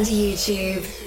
and YouTube.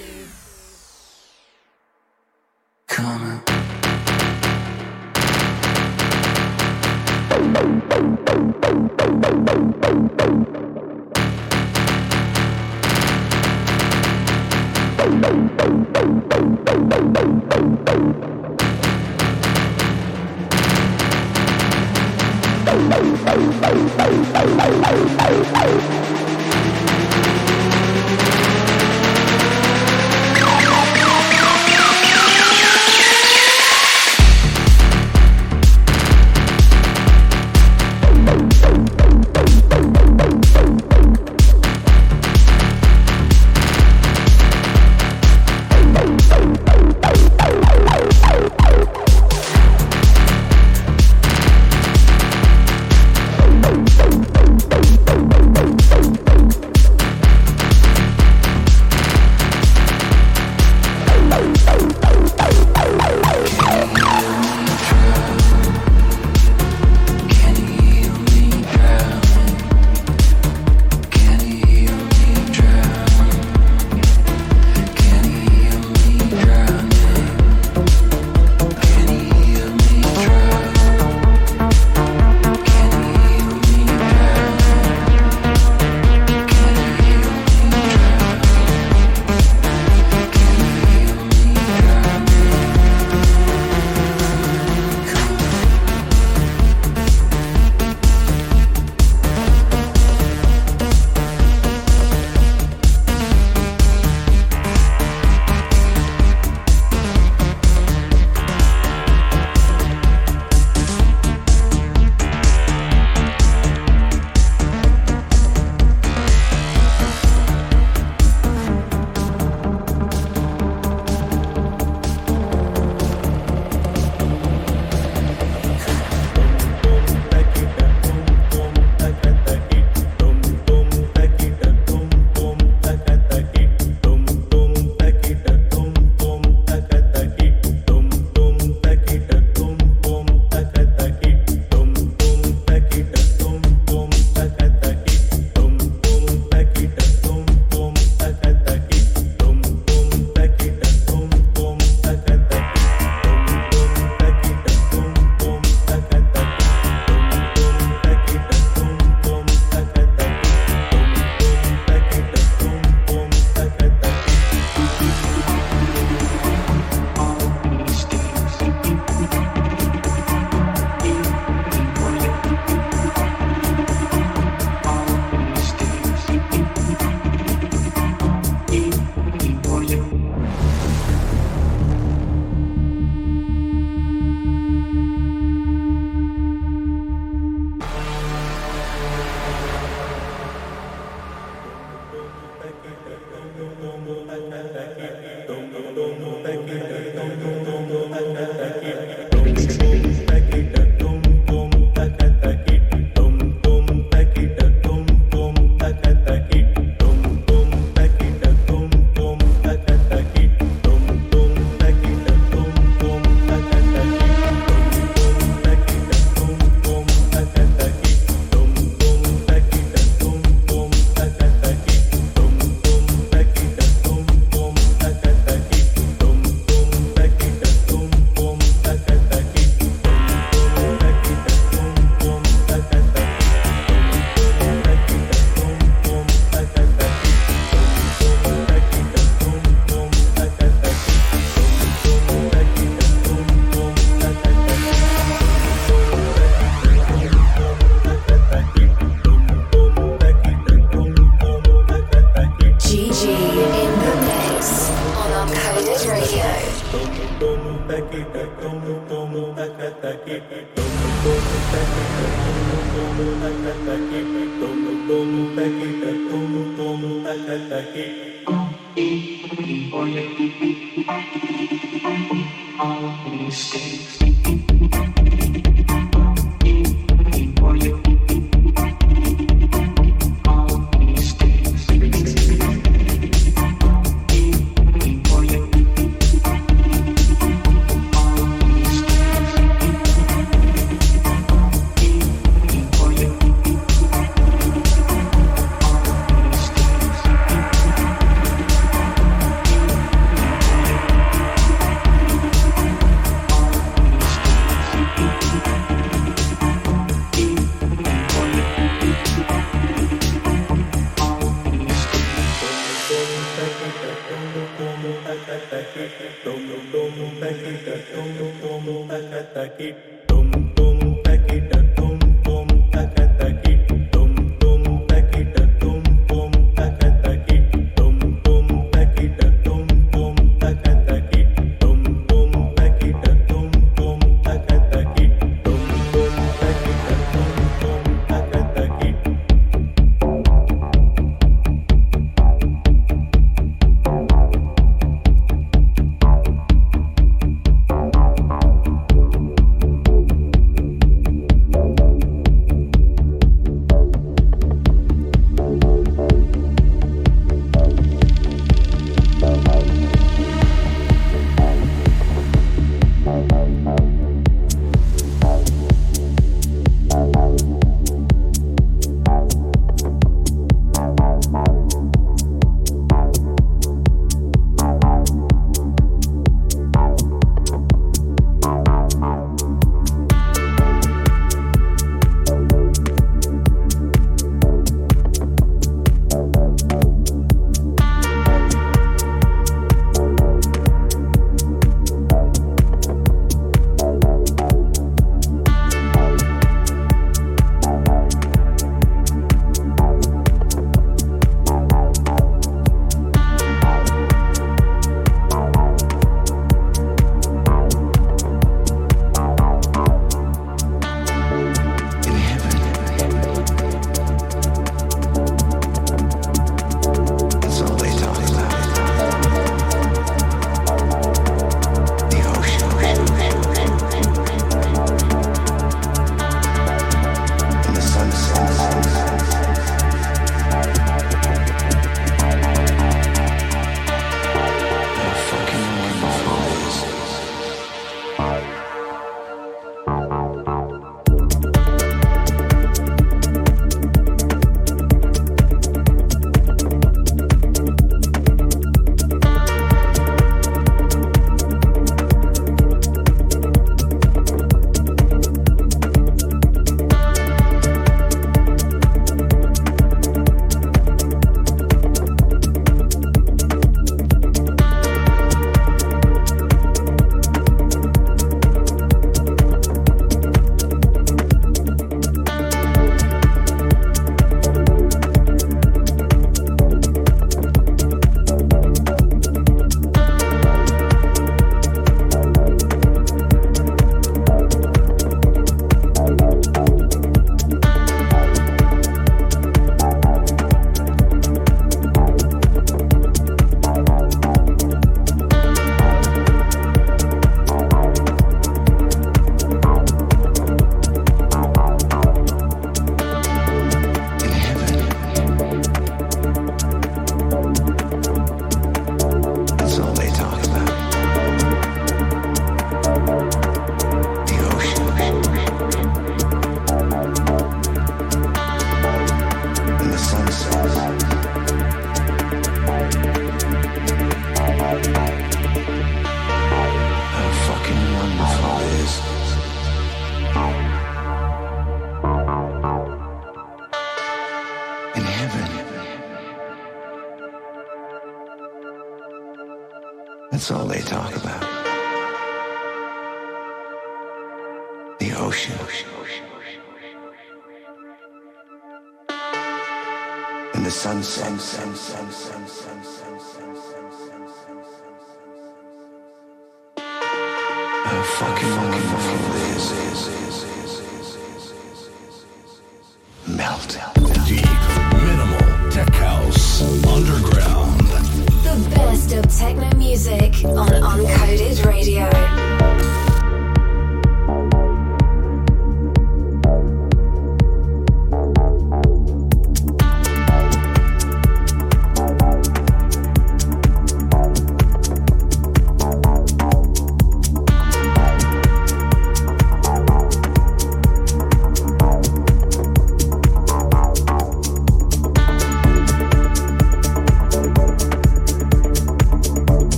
All mistakes.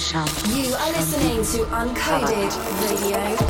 You are listening to Uncoded Radio.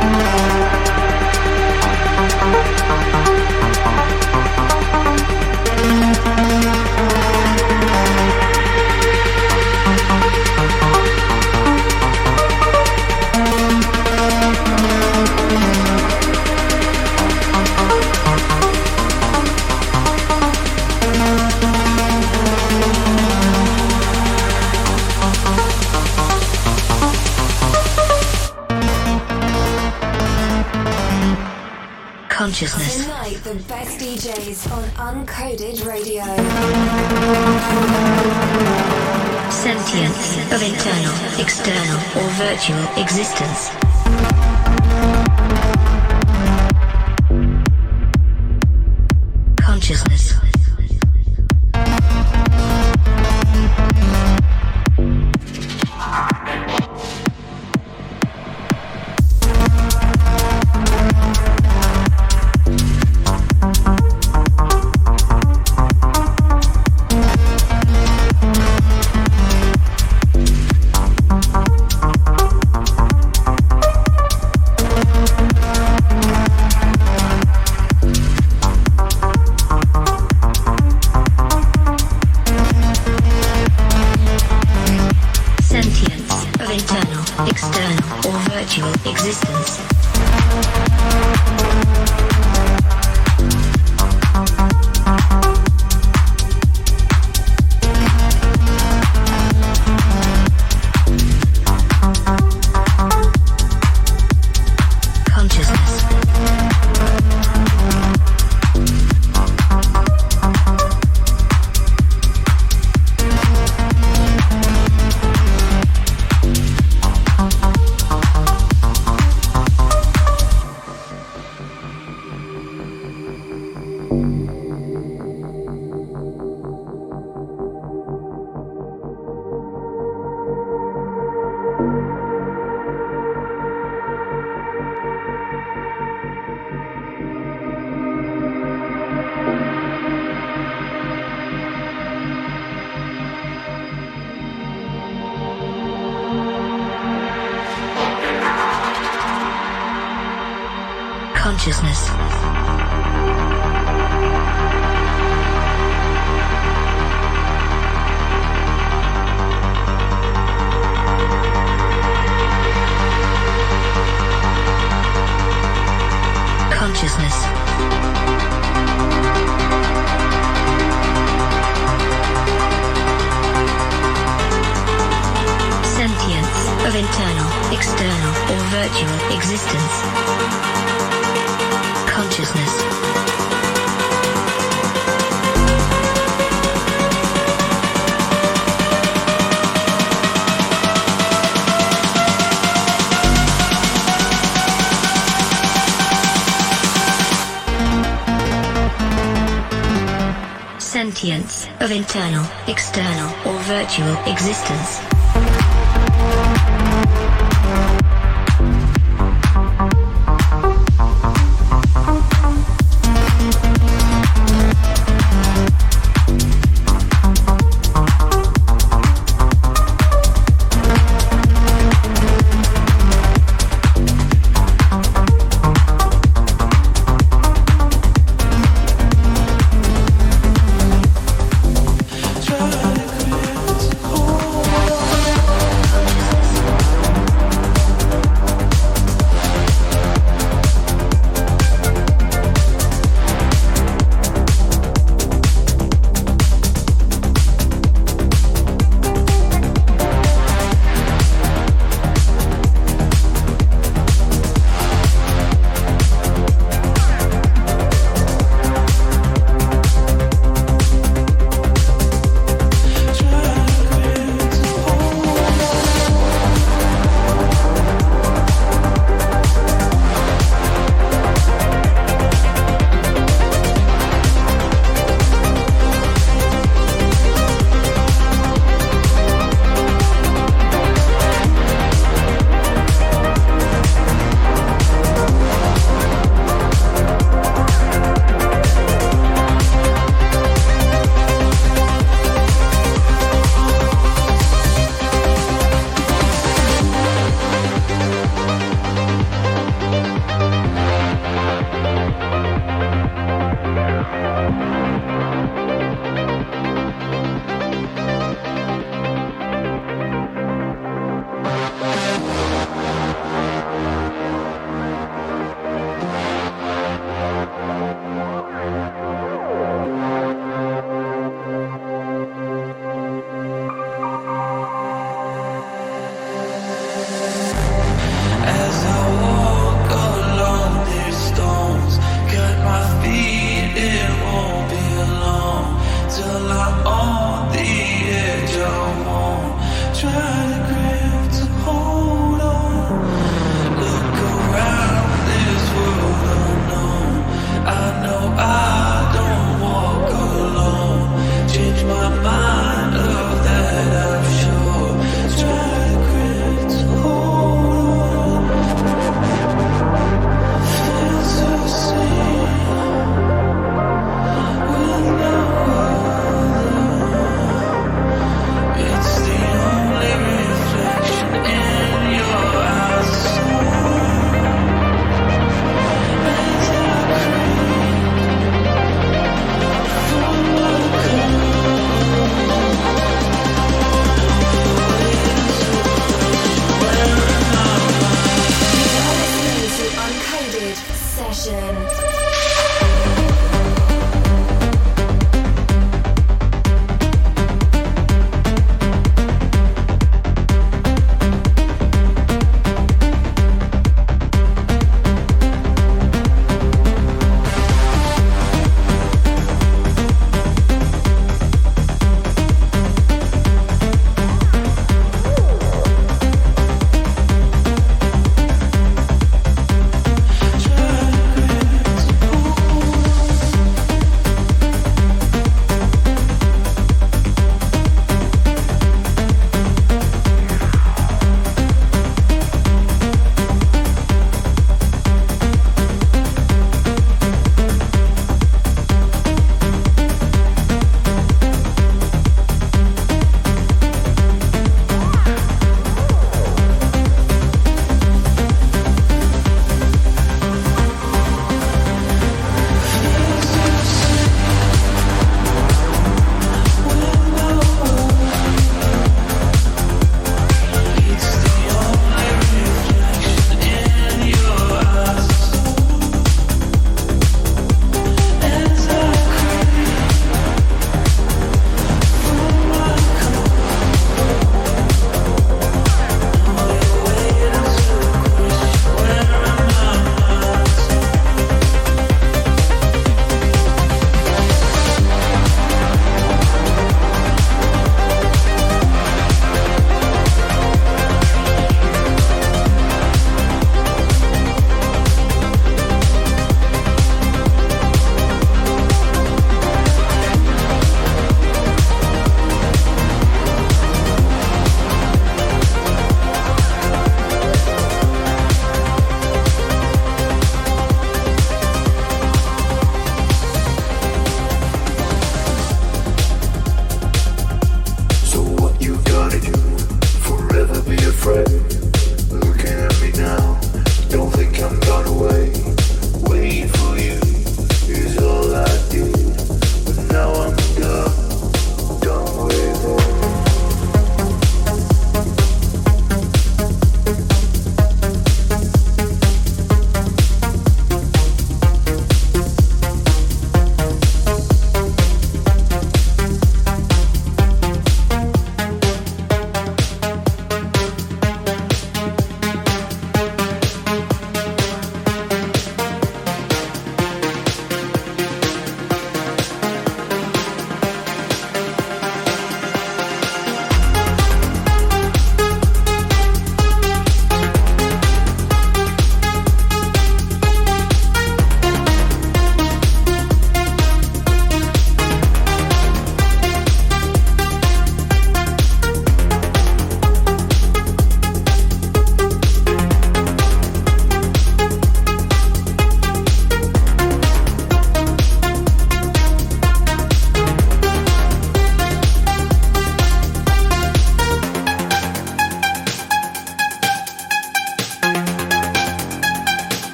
Of internal, external, or virtual existence. Existence. Consciousness. Sentience of internal, external, or virtual existence.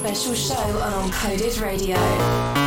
Special show on Uncoded Radio.